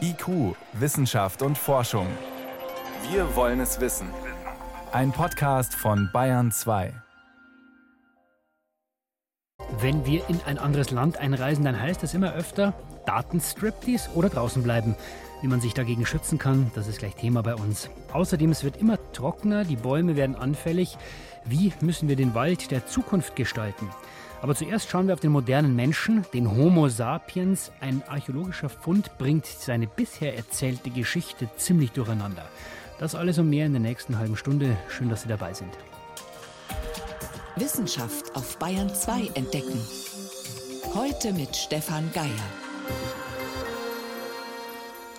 IQ, Wissenschaft und Forschung. Wir wollen es wissen. Ein Podcast von Bayern 2. Wenn wir in ein anderes Land einreisen, dann heißt das immer öfter Datenstriptease oder draußen bleiben. Wie man sich dagegen schützen kann, das ist gleich Thema bei uns. Außerdem, es wird immer trockener, die Bäume werden anfällig. Wie müssen wir den Wald der Zukunft gestalten? Aber zuerst schauen wir auf den modernen Menschen, den Homo sapiens. Ein archäologischer Fund bringt seine bisher erzählte Geschichte ziemlich durcheinander. Das alles und mehr in der nächsten halben Stunde. Schön, dass Sie dabei sind. Wissenschaft auf Bayern 2 entdecken. Heute mit Stefan Geier.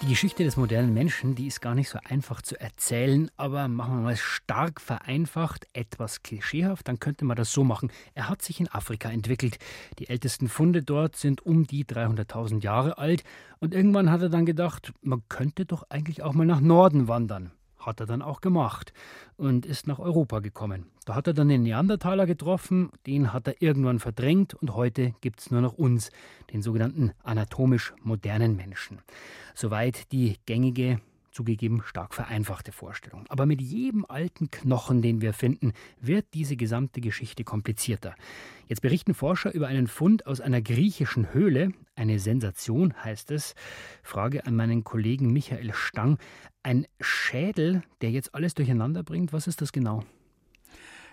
Die Geschichte des modernen Menschen, die ist gar nicht so einfach zu erzählen, aber machen wir mal stark vereinfacht, etwas klischeehaft, dann könnte man das so machen. Er hat sich in Afrika entwickelt. Die ältesten Funde dort sind um die 300.000 Jahre alt und irgendwann hat er dann gedacht, man könnte doch eigentlich auch mal nach Norden wandern. Hat er dann auch gemacht und ist nach Europa gekommen. Da hat er dann den Neandertaler getroffen, den hat er irgendwann verdrängt und heute gibt es nur noch uns, den sogenannten anatomisch modernen Menschen. Soweit die gängige zugegeben stark vereinfachte Vorstellung. Aber mit jedem alten Knochen, den wir finden, wird diese gesamte Geschichte komplizierter. Jetzt berichten Forscher über einen Fund aus einer griechischen Höhle. Eine Sensation heißt es. Frage an meinen Kollegen Michael Stang. Ein Schädel, der jetzt alles durcheinander bringt, was ist das genau?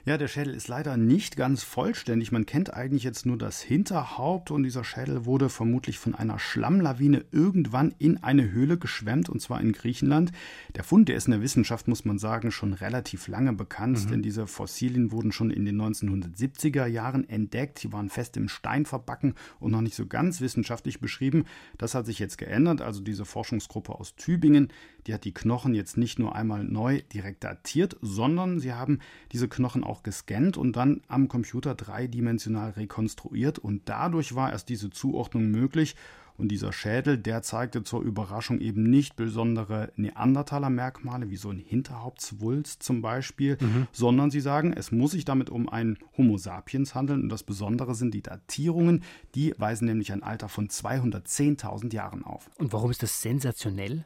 Ja, der Schädel ist leider nicht ganz vollständig. Man kennt eigentlich jetzt nur das Hinterhaupt und dieser Schädel wurde vermutlich von einer Schlammlawine irgendwann in eine Höhle geschwemmt und zwar in Griechenland. Der Fund, der ist in der Wissenschaft, muss man sagen, schon relativ lange bekannt, mhm. denn diese Fossilien wurden schon in den 1970er Jahren entdeckt. Die waren fest im Stein verbacken und noch nicht so ganz wissenschaftlich beschrieben. Das hat sich jetzt geändert. Also diese Forschungsgruppe aus Tübingen, die hat die Knochen jetzt nicht nur einmal neu direkt datiert, sondern sie haben diese Knochen auch gescannt und dann am Computer dreidimensional rekonstruiert und dadurch war erst diese Zuordnung möglich. Und dieser Schädel, der zeigte zur Überraschung eben nicht besondere Neandertaler-Merkmale, wie so ein Hinterhauptswulst zum Beispiel, mhm. sondern sie sagen, es muss sich damit um einen Homo sapiens handeln. Und das Besondere sind die Datierungen, die weisen nämlich ein Alter von 210.000 Jahren auf. Und warum ist das sensationell?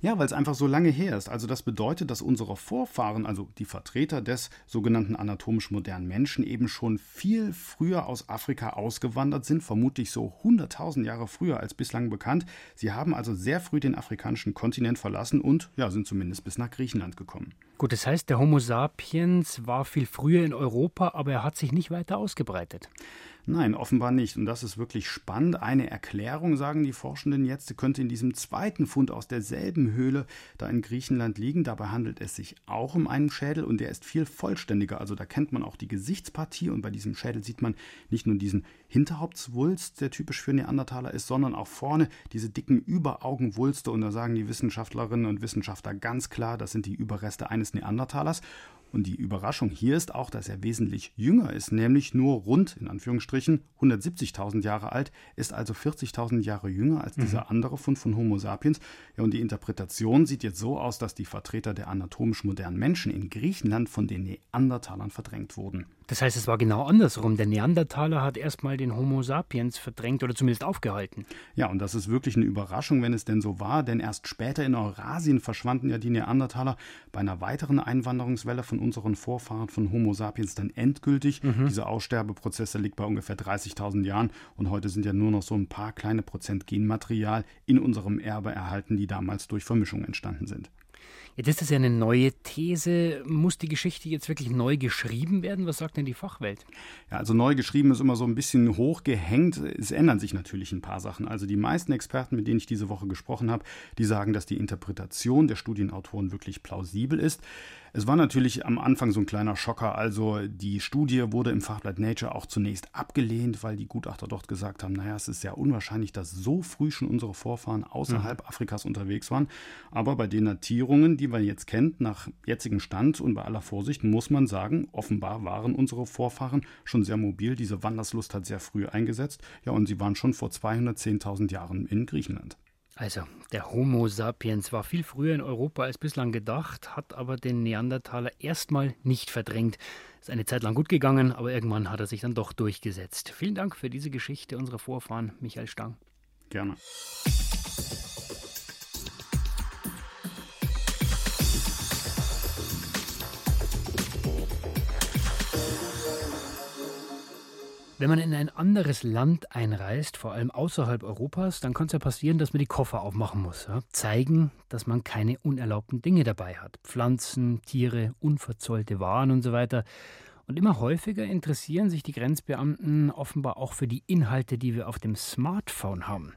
Ja, weil es einfach so lange her ist. Also das bedeutet, dass unsere Vorfahren, also die Vertreter des sogenannten anatomisch modernen Menschen, eben schon viel früher aus Afrika ausgewandert sind, vermutlich so 100.000 Jahre früher als bislang bekannt. Sie haben also sehr früh den afrikanischen Kontinent verlassen und ja, sind zumindest bis nach Griechenland gekommen. Gut, das heißt, der Homo sapiens war viel früher in Europa, aber er hat sich nicht weiter ausgebreitet. Nein, offenbar nicht. Und das ist wirklich spannend. Eine Erklärung, sagen die Forschenden jetzt, könnte in diesem zweiten Fund aus derselben Höhle da in Griechenland liegen. Dabei handelt es sich auch um einen Schädel und der ist viel vollständiger. Also da kennt man auch die Gesichtspartie und bei diesem Schädel sieht man nicht nur diesen Hinterhauptswulst, der typisch für Neandertaler ist, sondern auch vorne diese dicken Überaugenwulste. Und da sagen die Wissenschaftlerinnen und Wissenschaftler ganz klar, das sind die Überreste eines Neandertalers. Und die Überraschung hier ist auch, dass er wesentlich jünger ist, nämlich nur rund, in Anführungsstrichen, 170.000 Jahre alt, ist also 40.000 Jahre jünger als dieser mhm. andere Fund von Homo sapiens. Ja, und die Interpretation sieht jetzt so aus, dass die Vertreter der anatomisch modernen Menschen in Griechenland von den Neandertalern verdrängt wurden. Das heißt, es war genau andersrum. Der Neandertaler hat erstmal den Homo sapiens verdrängt oder zumindest aufgehalten. Ja, und das ist wirklich eine Überraschung, wenn es denn so war, denn erst später in Eurasien verschwanden ja die Neandertaler bei einer weiteren Einwanderungswelle von unseren Vorfahren von Homo sapiens dann endgültig. Mhm. Diese Aussterbeprozesse liegt bei ungefähr 30.000 Jahren und heute sind ja nur noch so ein paar kleine Prozent Genmaterial in unserem Erbe erhalten, die damals durch Vermischung entstanden sind. Jetzt ist das ja eine neue These. Muss die Geschichte jetzt wirklich neu geschrieben werden? Was sagt denn die Fachwelt? Ja, also neu geschrieben ist immer so ein bisschen hochgehängt. Es ändern sich natürlich ein paar Sachen. Also die meisten Experten, mit denen ich diese Woche gesprochen habe, die sagen, dass die Interpretation der Studienautoren wirklich plausibel ist. Es war natürlich am Anfang so ein kleiner Schocker. Also die Studie wurde im Fachblatt Nature auch zunächst abgelehnt, weil die Gutachter dort gesagt haben, naja, es ist sehr unwahrscheinlich, dass so früh schon unsere Vorfahren außerhalb mhm. Afrikas unterwegs waren. Aber bei den Datierungen, die man jetzt kennt, nach jetzigem Stand und bei aller Vorsicht, muss man sagen, offenbar waren unsere Vorfahren schon sehr mobil. Diese Wanderslust hat sehr früh eingesetzt. Ja, und sie waren schon vor 210.000 Jahren in Griechenland. Also, der Homo sapiens war viel früher in Europa als bislang gedacht, hat aber den Neandertaler erstmal nicht verdrängt. Ist eine Zeit lang gut gegangen, aber irgendwann hat er sich dann doch durchgesetzt. Vielen Dank für diese Geschichte unserer Vorfahren, Michael Stang. Gerne. Wenn man in ein anderes Land einreist, vor allem außerhalb Europas, dann kann es ja passieren, dass man die Koffer aufmachen muss. Ja? Zeigen, dass man keine unerlaubten Dinge dabei hat. Pflanzen, Tiere, unverzollte Waren und so weiter. Und immer häufiger interessieren sich die Grenzbeamten offenbar auch für die Inhalte, die wir auf dem Smartphone haben.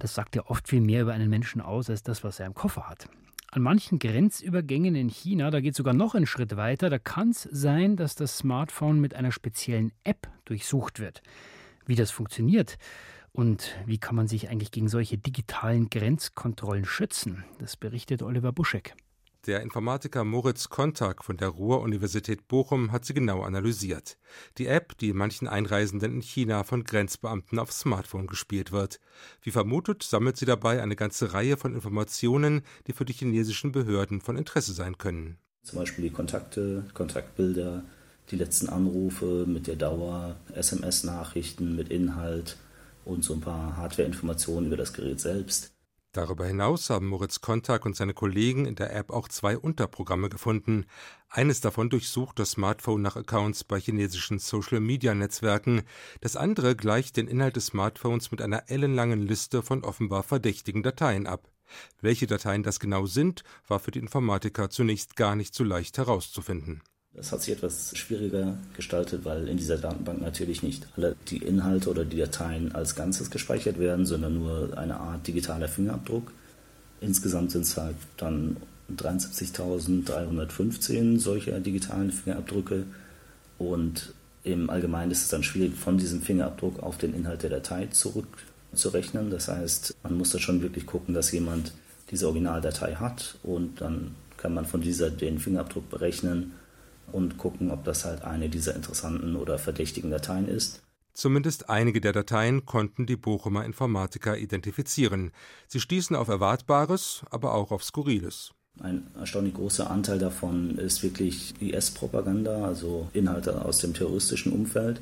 Das sagt ja oft viel mehr über einen Menschen aus als das, was er im Koffer hat. An manchen Grenzübergängen in China, da geht es sogar noch einen Schritt weiter, da kann es sein, dass das Smartphone mit einer speziellen App durchsucht wird. Wie das funktioniert und wie kann man sich eigentlich gegen solche digitalen Grenzkontrollen schützen, das berichtet Oliver Buschek. Der Informatiker Moritz Kontak von der Ruhr-Universität Bochum hat sie genau analysiert. Die App, die manchen Einreisenden in China von Grenzbeamten aufs Smartphone gespielt wird. Wie vermutet, sammelt sie dabei eine ganze Reihe von Informationen, die für die chinesischen Behörden von Interesse sein können. Zum Beispiel die Kontakte, Kontaktbilder, die letzten Anrufe mit der Dauer, SMS-Nachrichten mit Inhalt und so ein paar Hardware-Informationen über das Gerät selbst. Darüber hinaus haben Moritz Kontak und seine Kollegen in der App auch zwei Unterprogramme gefunden. Eines davon durchsucht das Smartphone nach Accounts bei chinesischen Social-Media-Netzwerken. Das andere gleicht den Inhalt des Smartphones mit einer ellenlangen Liste von offenbar verdächtigen Dateien ab. Welche Dateien das genau sind, war für die Informatiker zunächst gar nicht so leicht herauszufinden. Das hat sich etwas schwieriger gestaltet, weil in dieser Datenbank natürlich nicht alle die Inhalte oder die Dateien als Ganzes gespeichert werden, sondern nur eine Art digitaler Fingerabdruck. Insgesamt sind es halt dann 73.315 solcher digitalen Fingerabdrücke und im Allgemeinen ist es dann schwierig, von diesem Fingerabdruck auf den Inhalt der Datei zurückzurechnen. Das heißt, man muss da schon wirklich gucken, dass jemand diese Originaldatei hat und dann kann man von dieser den Fingerabdruck berechnen und gucken, ob das halt eine dieser interessanten oder verdächtigen Dateien ist. Zumindest einige der Dateien konnten die Bochumer Informatiker identifizieren. Sie stießen auf Erwartbares, aber auch auf Skurriles. Ein erstaunlich großer Anteil davon ist wirklich IS-Propaganda, also Inhalte aus dem terroristischen Umfeld.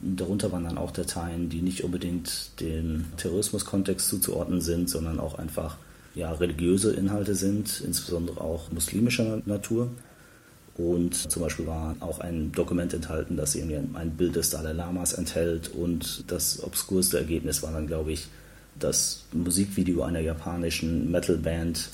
Darunter waren dann auch Dateien, die nicht unbedingt dem Terrorismuskontext zuzuordnen sind, sondern auch einfach ja, religiöse Inhalte sind, insbesondere auch muslimischer Natur. Und zum Beispiel war auch ein Dokument enthalten, das irgendwie ein Bild des Dalai Lamas enthält. Und das obskurste Ergebnis war dann, glaube ich, das Musikvideo einer japanischen Metalband.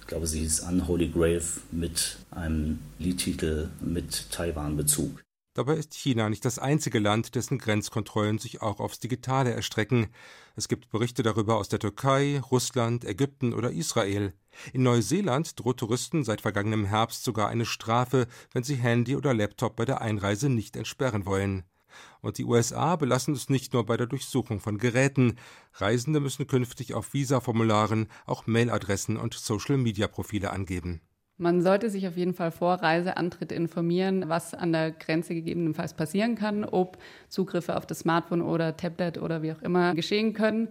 Ich glaube, sie hieß Unholy Grave mit einem Liedtitel mit Taiwan-Bezug. Dabei ist China nicht das einzige Land, dessen Grenzkontrollen sich auch aufs Digitale erstrecken. Es gibt Berichte darüber aus der Türkei, Russland, Ägypten oder Israel. In Neuseeland droht Touristen seit vergangenem Herbst sogar eine Strafe, wenn sie Handy oder Laptop bei der Einreise nicht entsperren wollen. Und die USA belassen es nicht nur bei der Durchsuchung von Geräten. Reisende müssen künftig auf Visaformularen auch Mailadressen und Social-Media-Profile angeben. Man sollte sich auf jeden Fall vor Reiseantritt informieren, was an der Grenze gegebenenfalls passieren kann, ob Zugriffe auf das Smartphone oder Tablet oder wie auch immer geschehen können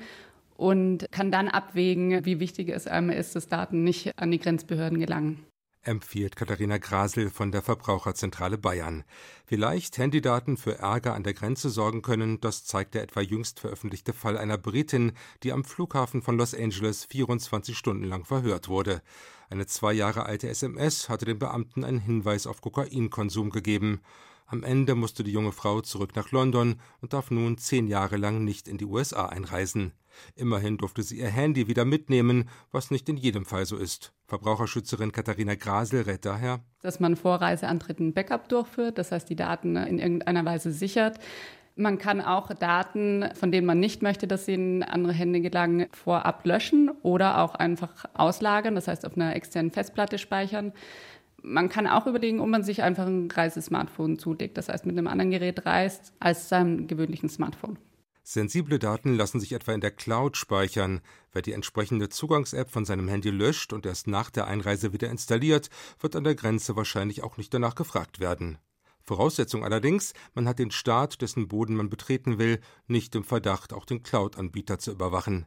und kann dann abwägen, wie wichtig es einem ist, dass Daten nicht an die Grenzbehörden gelangen empfiehlt Katharina Grasel von der Verbraucherzentrale Bayern. Vielleicht Handydaten für Ärger an der Grenze sorgen können, das zeigt der etwa jüngst veröffentlichte Fall einer Britin, die am Flughafen von Los Angeles 24 Stunden lang verhört wurde. Eine zwei Jahre alte SMS hatte den Beamten einen Hinweis auf Kokainkonsum gegeben. Am Ende musste die junge Frau zurück nach London und darf nun zehn Jahre lang nicht in die USA einreisen. Immerhin durfte sie ihr Handy wieder mitnehmen, was nicht in jedem Fall so ist. Verbraucherschützerin Katharina Grasel rät daher, dass man vor Reiseantritt ein Backup durchführt, das heißt die Daten in irgendeiner Weise sichert. Man kann auch Daten, von denen man nicht möchte, dass sie in andere Hände gelangen, vorab löschen oder auch einfach auslagern, das heißt auf einer externen Festplatte speichern. Man kann auch überlegen, ob man sich einfach ein Reisesmartphone zulegt, das heißt mit einem anderen Gerät reist als seinem gewöhnlichen Smartphone. Sensible Daten lassen sich etwa in der Cloud speichern. Wer die entsprechende Zugangs-App von seinem Handy löscht und erst nach der Einreise wieder installiert, wird an der Grenze wahrscheinlich auch nicht danach gefragt werden. Voraussetzung allerdings, man hat den Staat, dessen Boden man betreten will, nicht im Verdacht, auch den Cloud-Anbieter zu überwachen.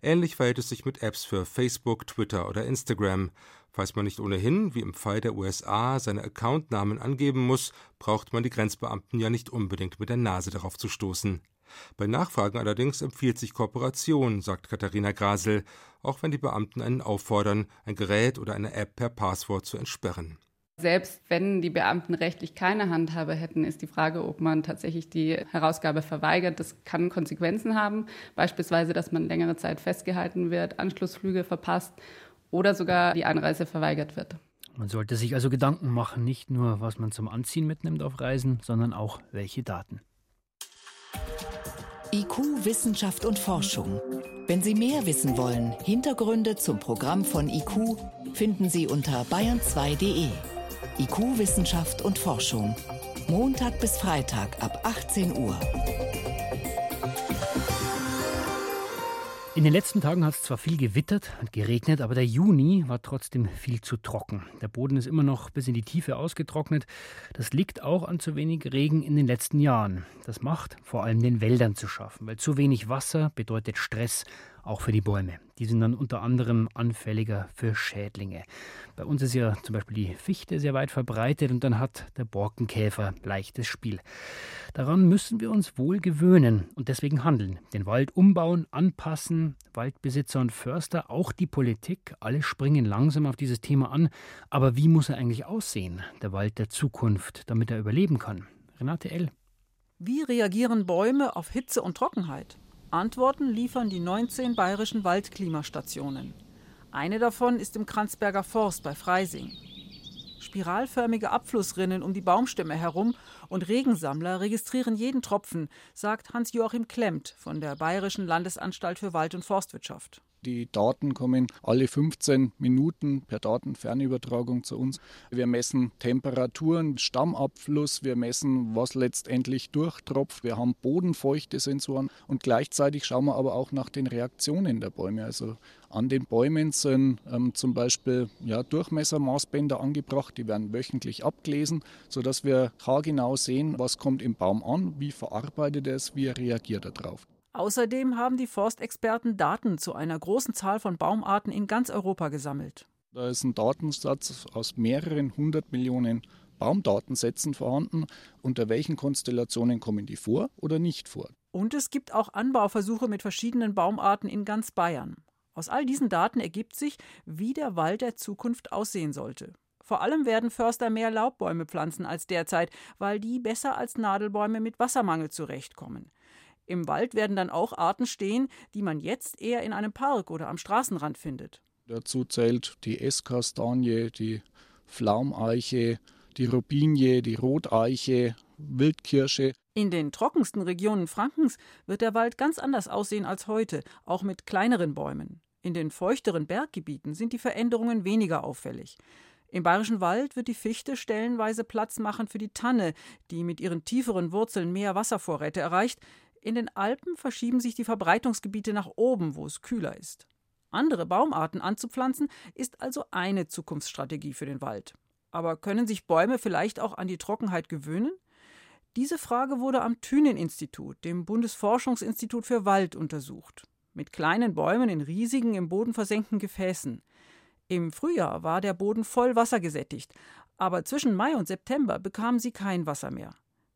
Ähnlich verhält es sich mit Apps für Facebook, Twitter oder Instagram. Falls man nicht ohnehin, wie im Fall der USA, seine Accountnamen angeben muss, braucht man die Grenzbeamten ja nicht unbedingt mit der Nase darauf zu stoßen. Bei Nachfragen allerdings empfiehlt sich Kooperation, sagt Katharina Grasel, auch wenn die Beamten einen auffordern, ein Gerät oder eine App per Passwort zu entsperren. Selbst wenn die Beamten rechtlich keine Handhabe hätten, ist die Frage, ob man tatsächlich die Herausgabe verweigert. Das kann Konsequenzen haben, beispielsweise, dass man längere Zeit festgehalten wird, Anschlussflüge verpasst oder sogar die Einreise verweigert wird. Man sollte sich also Gedanken machen, nicht nur, was man zum Anziehen mitnimmt auf Reisen, sondern auch, welche Daten. IQ, Wissenschaft und Forschung. Wenn Sie mehr wissen wollen, Hintergründe zum Programm von IQ finden Sie unter bayern2.de. IQ, Wissenschaft und Forschung. Montag bis Freitag ab 18 Uhr. In den letzten Tagen hat es zwar viel gewittert und geregnet, aber der Juni war trotzdem viel zu trocken. Der Boden ist immer noch bis in die Tiefe ausgetrocknet. Das liegt auch an zu wenig Regen in den letzten Jahren. Das macht vor allem den Wäldern zu schaffen, weil zu wenig Wasser bedeutet Stress auch für die Bäume. Die sind dann unter anderem anfälliger für Schädlinge. Bei uns ist ja zum Beispiel die Fichte sehr weit verbreitet und dann hat der Borkenkäfer leichtes Spiel. Daran müssen wir uns wohl gewöhnen und deswegen handeln. Den Wald umbauen, anpassen, Waldbesitzer und Förster, auch die Politik, alle springen langsam auf dieses Thema an. Aber wie muss er eigentlich aussehen, der Wald der Zukunft, damit er überleben kann? Renate L. Wie reagieren Bäume auf Hitze und Trockenheit? Antworten liefern die 19 bayerischen Waldklimastationen. Eine davon ist im Kranzberger Forst bei Freising. Spiralförmige Abflussrinnen um die Baumstämme herum und Regensammler registrieren jeden Tropfen, sagt Hans-Joachim Klemmt von der Bayerischen Landesanstalt für Wald- und Forstwirtschaft. Die Daten kommen alle 15 Minuten per Datenfernübertragung zu uns. Wir messen Temperaturen, Stammabfluss, wir messen, was letztendlich durchtropft. Wir haben bodenfeuchte Sensoren und gleichzeitig schauen wir aber auch nach den Reaktionen der Bäume. Also an den Bäumen sind ähm, zum Beispiel ja, Durchmessermaßbänder angebracht, die werden wöchentlich abgelesen, sodass wir haargenau sehen, was kommt im Baum an, wie verarbeitet er es, wie reagiert er darauf. Außerdem haben die Forstexperten Daten zu einer großen Zahl von Baumarten in ganz Europa gesammelt. Da ist ein Datensatz aus mehreren hundert Millionen Baumdatensätzen vorhanden. Unter welchen Konstellationen kommen die vor oder nicht vor? Und es gibt auch Anbauversuche mit verschiedenen Baumarten in ganz Bayern. Aus all diesen Daten ergibt sich, wie der Wald der Zukunft aussehen sollte. Vor allem werden Förster mehr Laubbäume pflanzen als derzeit, weil die besser als Nadelbäume mit Wassermangel zurechtkommen. Im Wald werden dann auch Arten stehen, die man jetzt eher in einem Park oder am Straßenrand findet. Dazu zählt die Esskastanie, die Pflaumeiche, die Robinie, die Roteiche, Wildkirsche. In den trockensten Regionen Frankens wird der Wald ganz anders aussehen als heute, auch mit kleineren Bäumen. In den feuchteren Berggebieten sind die Veränderungen weniger auffällig. Im Bayerischen Wald wird die Fichte stellenweise Platz machen für die Tanne, die mit ihren tieferen Wurzeln mehr Wasservorräte erreicht, in den Alpen verschieben sich die Verbreitungsgebiete nach oben, wo es kühler ist. Andere Baumarten anzupflanzen ist also eine Zukunftsstrategie für den Wald. Aber können sich Bäume vielleicht auch an die Trockenheit gewöhnen? Diese Frage wurde am Thünen-Institut, dem Bundesforschungsinstitut für Wald, untersucht. Mit kleinen Bäumen in riesigen, im Boden versenkten Gefäßen. Im Frühjahr war der Boden voll Wasser gesättigt, aber zwischen Mai und September bekamen sie kein Wasser mehr.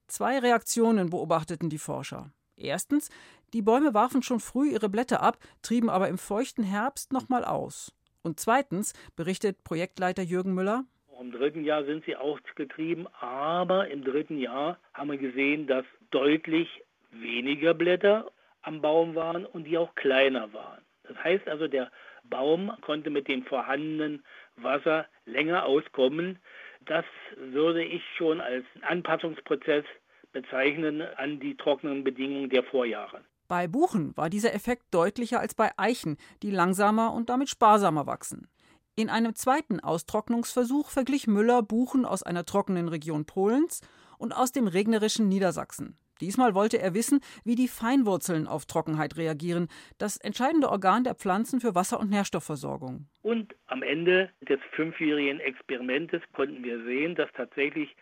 Zwei Reaktionen beobachteten die Forscher. Erstens, die Bäume warfen schon früh ihre Blätter ab, trieben aber im feuchten Herbst nochmal aus. Und zweitens, berichtet Projektleiter Jürgen Müller, im dritten Jahr sind sie auch getrieben, aber im dritten Jahr haben wir gesehen, dass deutlich weniger Blätter am Baum waren und die auch kleiner waren. Das heißt also, der Baum konnte mit dem vorhandenen Wasser länger auskommen. Das würde ich schon als Anpassungsprozess bezeichnen an die trockenen Bedingungen der Vorjahre. Bei Buchen war dieser Effekt deutlicher als bei Eichen, die langsamer und damit sparsamer wachsen. In einem zweiten Austrocknungsversuch verglich Müller Buchen aus einer trockenen Region Polens und aus dem regnerischen Niedersachsen. Diesmal wollte er wissen, wie die Feinwurzeln auf Trockenheit reagieren, das entscheidende Organ der Pflanzen für Wasser- und Nährstoffversorgung. Und am Ende des fünfjährigen Experimentes konnten wir sehen, dass tatsächlich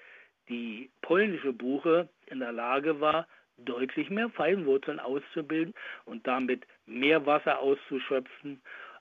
die polnische Buche in der Lage war, deutlich mehr Feinwurzeln auszubilden und damit mehr Wasser auszuschöpfen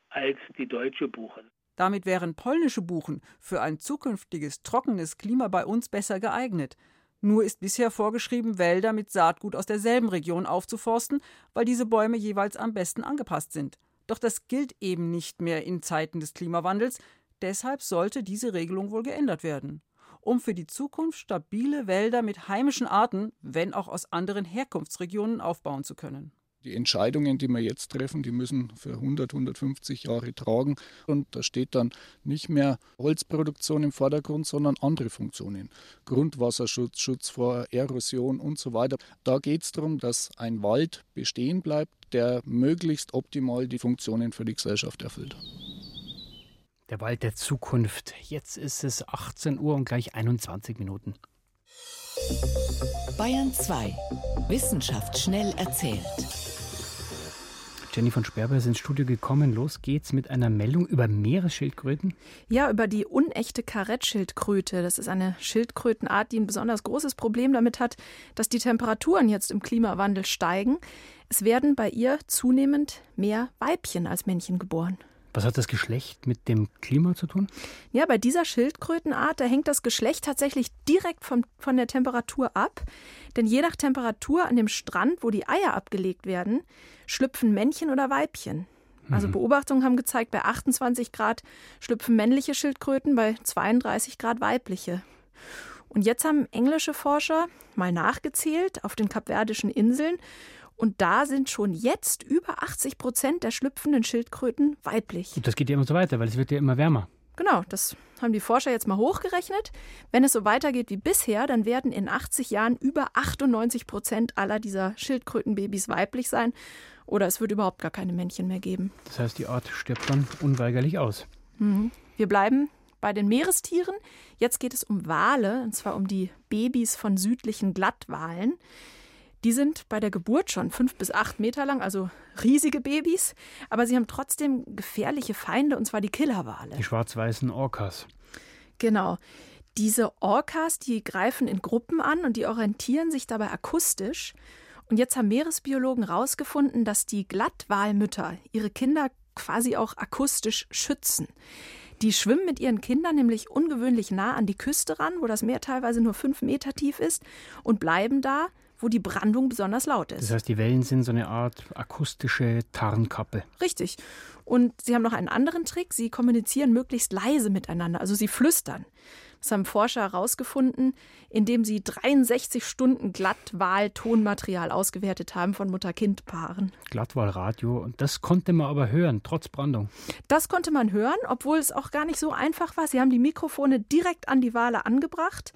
als die deutsche Buche. Damit wären polnische Buchen für ein zukünftiges trockenes Klima bei uns besser geeignet. Nur ist bisher vorgeschrieben, Wälder mit Saatgut aus derselben Region aufzuforsten, weil diese Bäume jeweils am besten angepasst sind. Doch das gilt eben nicht mehr in Zeiten des Klimawandels, deshalb sollte diese Regelung wohl geändert werden. Um für die Zukunft stabile Wälder mit heimischen Arten, wenn auch aus anderen Herkunftsregionen, aufbauen zu können. Die Entscheidungen, die wir jetzt treffen, die müssen für 100, 150 Jahre tragen. Und da steht dann nicht mehr Holzproduktion im Vordergrund, sondern andere Funktionen. Grundwasserschutz, Schutz vor Erosion und so weiter. Da geht es darum, dass ein Wald bestehen bleibt, der möglichst optimal die Funktionen für die Gesellschaft erfüllt. Der Wald der Zukunft. Jetzt ist es 18 Uhr und gleich 21 Minuten. Bayern 2. Wissenschaft schnell erzählt. Jenny von Sperber ist ins Studio gekommen. Los geht's mit einer Meldung über Meeresschildkröten. Ja, über die unechte Karettschildkröte. Das ist eine Schildkrötenart, die ein besonders großes Problem damit hat, dass die Temperaturen jetzt im Klimawandel steigen. Es werden bei ihr zunehmend mehr Weibchen als Männchen geboren. Was hat das Geschlecht mit dem Klima zu tun? Ja, bei dieser Schildkrötenart, da hängt das Geschlecht tatsächlich direkt von, von der Temperatur ab. Denn je nach Temperatur an dem Strand, wo die Eier abgelegt werden, schlüpfen Männchen oder Weibchen. Also mhm. Beobachtungen haben gezeigt, bei 28 Grad schlüpfen männliche Schildkröten, bei 32 Grad weibliche. Und jetzt haben englische Forscher mal nachgezählt auf den Kapverdischen Inseln und da sind schon jetzt über 80 Prozent der schlüpfenden Schildkröten weiblich. Und das geht ja immer so weiter, weil es wird ja immer wärmer. Genau, das haben die Forscher jetzt mal hochgerechnet. Wenn es so weitergeht wie bisher, dann werden in 80 Jahren über 98 Prozent aller dieser Schildkrötenbabys weiblich sein. Oder es wird überhaupt gar keine Männchen mehr geben. Das heißt, die Art stirbt dann unweigerlich aus. Mhm. Wir bleiben bei den Meerestieren. Jetzt geht es um Wale, und zwar um die Babys von südlichen Glattwalen. Die sind bei der Geburt schon fünf bis acht Meter lang, also riesige Babys, aber sie haben trotzdem gefährliche Feinde, und zwar die Killerwale. Die schwarz-weißen Orcas. Genau. Diese Orcas, die greifen in Gruppen an und die orientieren sich dabei akustisch. Und jetzt haben Meeresbiologen herausgefunden, dass die Glattwalmütter ihre Kinder quasi auch akustisch schützen. Die schwimmen mit ihren Kindern nämlich ungewöhnlich nah an die Küste ran, wo das Meer teilweise nur fünf Meter tief ist, und bleiben da, wo die Brandung besonders laut ist. Das heißt, die Wellen sind so eine Art akustische Tarnkappe. Richtig. Und sie haben noch einen anderen Trick. Sie kommunizieren möglichst leise miteinander, also sie flüstern. Das haben Forscher herausgefunden, indem sie 63 Stunden Glattwahl-Tonmaterial ausgewertet haben von Mutter-Kind-Paaren. Glattwahlradio, und das konnte man aber hören, trotz Brandung. Das konnte man hören, obwohl es auch gar nicht so einfach war. Sie haben die Mikrofone direkt an die Wale angebracht.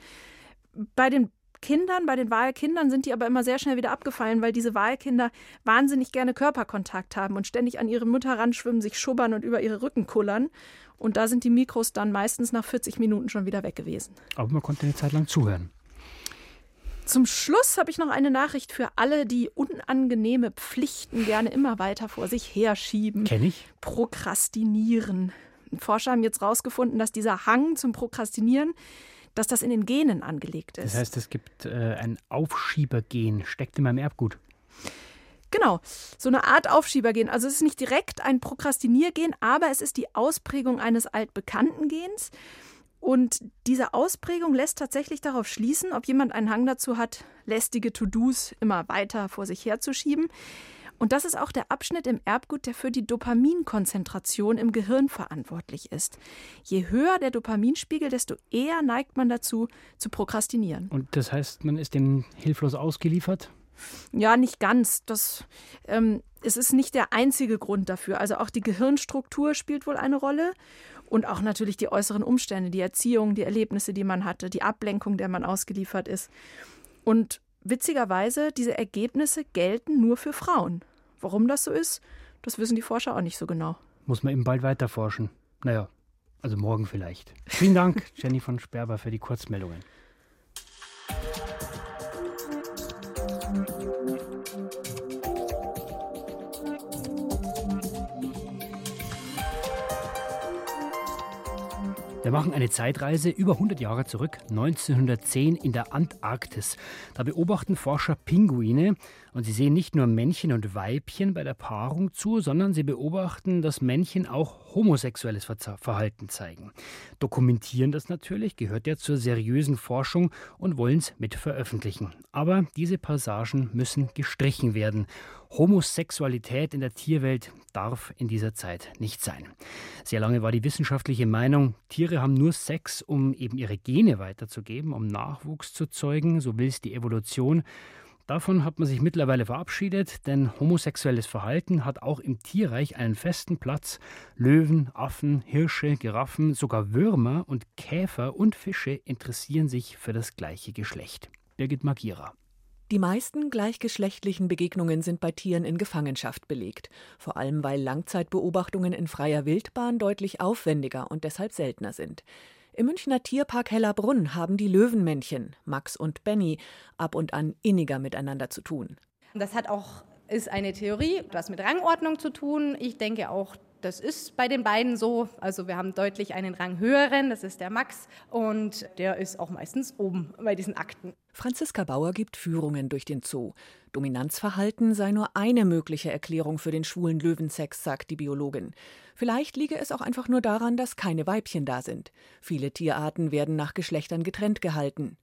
Bei den Kindern, bei den Wahlkindern sind die aber immer sehr schnell wieder abgefallen, weil diese Wahlkinder wahnsinnig gerne Körperkontakt haben und ständig an ihre Mutter ranschwimmen, sich schubbern und über ihre Rücken kullern. Und da sind die Mikros dann meistens nach 40 Minuten schon wieder weg gewesen. Aber man konnte eine Zeit lang zuhören. Zum Schluss habe ich noch eine Nachricht für alle, die unangenehme Pflichten gerne immer weiter vor sich herschieben. Kenn ich. Prokrastinieren. Forscher haben jetzt herausgefunden, dass dieser Hang zum Prokrastinieren dass das in den Genen angelegt ist. Das heißt, es gibt äh, ein Aufschiebergen, steckt in meinem Erbgut. Genau, so eine Art Aufschiebergen. Also es ist nicht direkt ein Prokrastiniergen, aber es ist die Ausprägung eines altbekannten Gens. Und diese Ausprägung lässt tatsächlich darauf schließen, ob jemand einen Hang dazu hat, lästige To-Dos immer weiter vor sich herzuschieben. Und das ist auch der Abschnitt im Erbgut, der für die Dopaminkonzentration im Gehirn verantwortlich ist. Je höher der Dopaminspiegel, desto eher neigt man dazu, zu prokrastinieren. Und das heißt, man ist dem hilflos ausgeliefert? Ja, nicht ganz. Das, ähm, es ist nicht der einzige Grund dafür. Also auch die Gehirnstruktur spielt wohl eine Rolle. Und auch natürlich die äußeren Umstände, die Erziehung, die Erlebnisse, die man hatte, die Ablenkung, der man ausgeliefert ist. Und witzigerweise, diese Ergebnisse gelten nur für Frauen. Warum das so ist, das wissen die Forscher auch nicht so genau. Muss man eben bald weiter forschen. Naja, also morgen vielleicht. Vielen Dank, Jenny von Sperber, für die Kurzmeldungen. Wir machen eine Zeitreise über 100 Jahre zurück, 1910 in der Antarktis. Da beobachten Forscher Pinguine und sie sehen nicht nur Männchen und Weibchen bei der Paarung zu, sondern sie beobachten, dass Männchen auch homosexuelles Verhalten zeigen. Dokumentieren das natürlich, gehört ja zur seriösen Forschung und wollen es mit veröffentlichen. Aber diese Passagen müssen gestrichen werden. Homosexualität in der Tierwelt darf in dieser Zeit nicht sein. Sehr lange war die wissenschaftliche Meinung, Tiere haben nur Sex, um eben ihre Gene weiterzugeben, um Nachwuchs zu zeugen, so will es die Evolution. Davon hat man sich mittlerweile verabschiedet, denn homosexuelles Verhalten hat auch im Tierreich einen festen Platz. Löwen, Affen, Hirsche, Giraffen, sogar Würmer und Käfer und Fische interessieren sich für das gleiche Geschlecht. Birgit Magira. Die meisten gleichgeschlechtlichen Begegnungen sind bei Tieren in Gefangenschaft belegt, vor allem weil Langzeitbeobachtungen in freier Wildbahn deutlich aufwendiger und deshalb seltener sind. Im Münchner Tierpark Hellerbrunn haben die Löwenmännchen, Max und Benny, ab und an inniger miteinander zu tun. Das hat auch ist eine Theorie, was mit Rangordnung zu tun. Ich denke auch, das ist bei den beiden so. Also wir haben deutlich einen Rang höheren, das ist der Max und der ist auch meistens oben bei diesen Akten. Franziska Bauer gibt Führungen durch den Zoo. Dominanzverhalten sei nur eine mögliche Erklärung für den schwulen Löwensex, sagt die Biologin. Vielleicht liege es auch einfach nur daran, dass keine Weibchen da sind. Viele Tierarten werden nach Geschlechtern getrennt gehalten.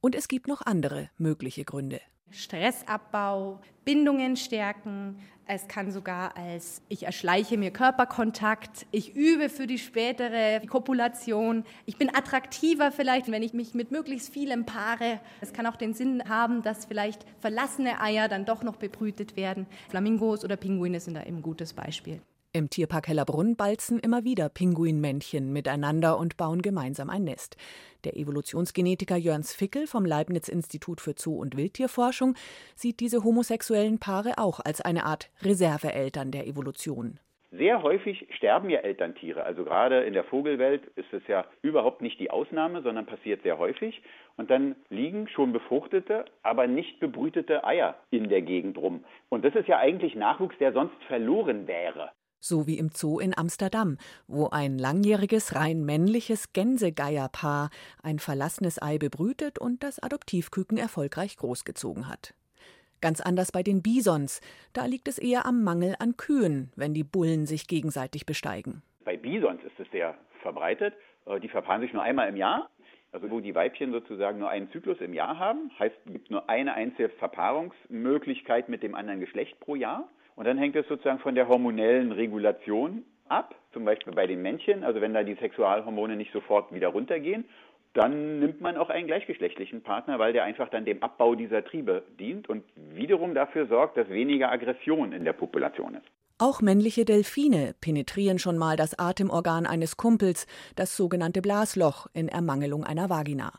Und es gibt noch andere mögliche Gründe. Stressabbau, Bindungen stärken. Es kann sogar als ich erschleiche mir Körperkontakt, ich übe für die spätere Kopulation, ich bin attraktiver vielleicht, wenn ich mich mit möglichst vielen paare. Es kann auch den Sinn haben, dass vielleicht verlassene Eier dann doch noch bebrütet werden. Flamingos oder Pinguine sind da eben ein gutes Beispiel. Im Tierpark Hellerbrunn balzen immer wieder Pinguinmännchen miteinander und bauen gemeinsam ein Nest. Der Evolutionsgenetiker Jörns Fickel vom Leibniz-Institut für Zoo- und Wildtierforschung sieht diese homosexuellen Paare auch als eine Art Reserveeltern der Evolution. Sehr häufig sterben ja Elterntiere. Also gerade in der Vogelwelt ist es ja überhaupt nicht die Ausnahme, sondern passiert sehr häufig. Und dann liegen schon befruchtete, aber nicht bebrütete Eier in der Gegend rum. Und das ist ja eigentlich Nachwuchs, der sonst verloren wäre so wie im Zoo in Amsterdam, wo ein langjähriges rein männliches Gänsegeierpaar ein verlassenes Ei bebrütet und das Adoptivküken erfolgreich großgezogen hat. Ganz anders bei den Bisons, da liegt es eher am Mangel an Kühen, wenn die Bullen sich gegenseitig besteigen. Bei Bisons ist es sehr verbreitet. Äh, die verpaaren sich nur einmal im Jahr. Also wo die Weibchen sozusagen nur einen Zyklus im Jahr haben, heißt es gibt nur eine einzige Verpaarungsmöglichkeit mit dem anderen Geschlecht pro Jahr. Und dann hängt es sozusagen von der hormonellen Regulation ab, zum Beispiel bei den Männchen, also wenn da die Sexualhormone nicht sofort wieder runtergehen, dann nimmt man auch einen gleichgeschlechtlichen Partner, weil der einfach dann dem Abbau dieser Triebe dient und wiederum dafür sorgt, dass weniger Aggression in der Population ist. Auch männliche Delfine penetrieren schon mal das Atemorgan eines Kumpels, das sogenannte Blasloch, in Ermangelung einer Vagina.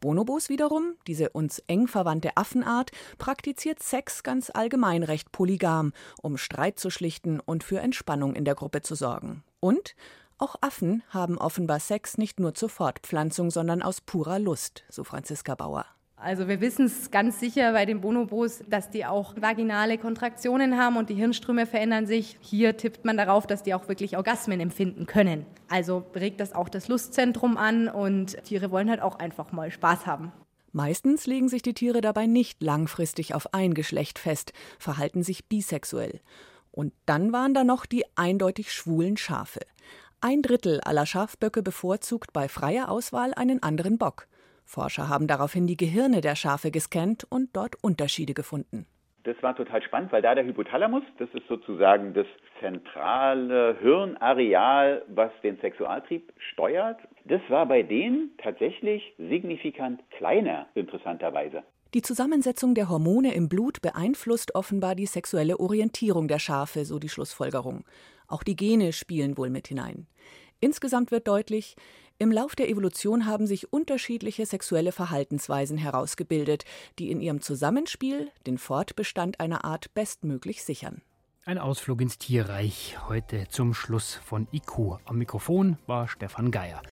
Bonobos wiederum, diese uns eng verwandte Affenart, praktiziert Sex ganz allgemein recht polygam, um Streit zu schlichten und für Entspannung in der Gruppe zu sorgen. Und auch Affen haben offenbar Sex nicht nur zur Fortpflanzung, sondern aus purer Lust, so Franziska Bauer. Also wir wissen es ganz sicher bei den Bonobos, dass die auch vaginale Kontraktionen haben und die Hirnströme verändern sich. Hier tippt man darauf, dass die auch wirklich Orgasmen empfinden können. Also regt das auch das Lustzentrum an und Tiere wollen halt auch einfach mal Spaß haben. Meistens legen sich die Tiere dabei nicht langfristig auf ein Geschlecht fest, verhalten sich bisexuell. Und dann waren da noch die eindeutig schwulen Schafe. Ein Drittel aller Schafböcke bevorzugt bei freier Auswahl einen anderen Bock. Forscher haben daraufhin die Gehirne der Schafe gescannt und dort Unterschiede gefunden. Das war total spannend, weil da der Hypothalamus, das ist sozusagen das zentrale Hirnareal, was den Sexualtrieb steuert, das war bei denen tatsächlich signifikant kleiner, interessanterweise. Die Zusammensetzung der Hormone im Blut beeinflusst offenbar die sexuelle Orientierung der Schafe, so die Schlussfolgerung. Auch die Gene spielen wohl mit hinein. Insgesamt wird deutlich, im Lauf der Evolution haben sich unterschiedliche sexuelle Verhaltensweisen herausgebildet, die in ihrem Zusammenspiel den Fortbestand einer Art bestmöglich sichern. Ein Ausflug ins Tierreich heute zum Schluss von IQ. Am Mikrofon war Stefan Geier.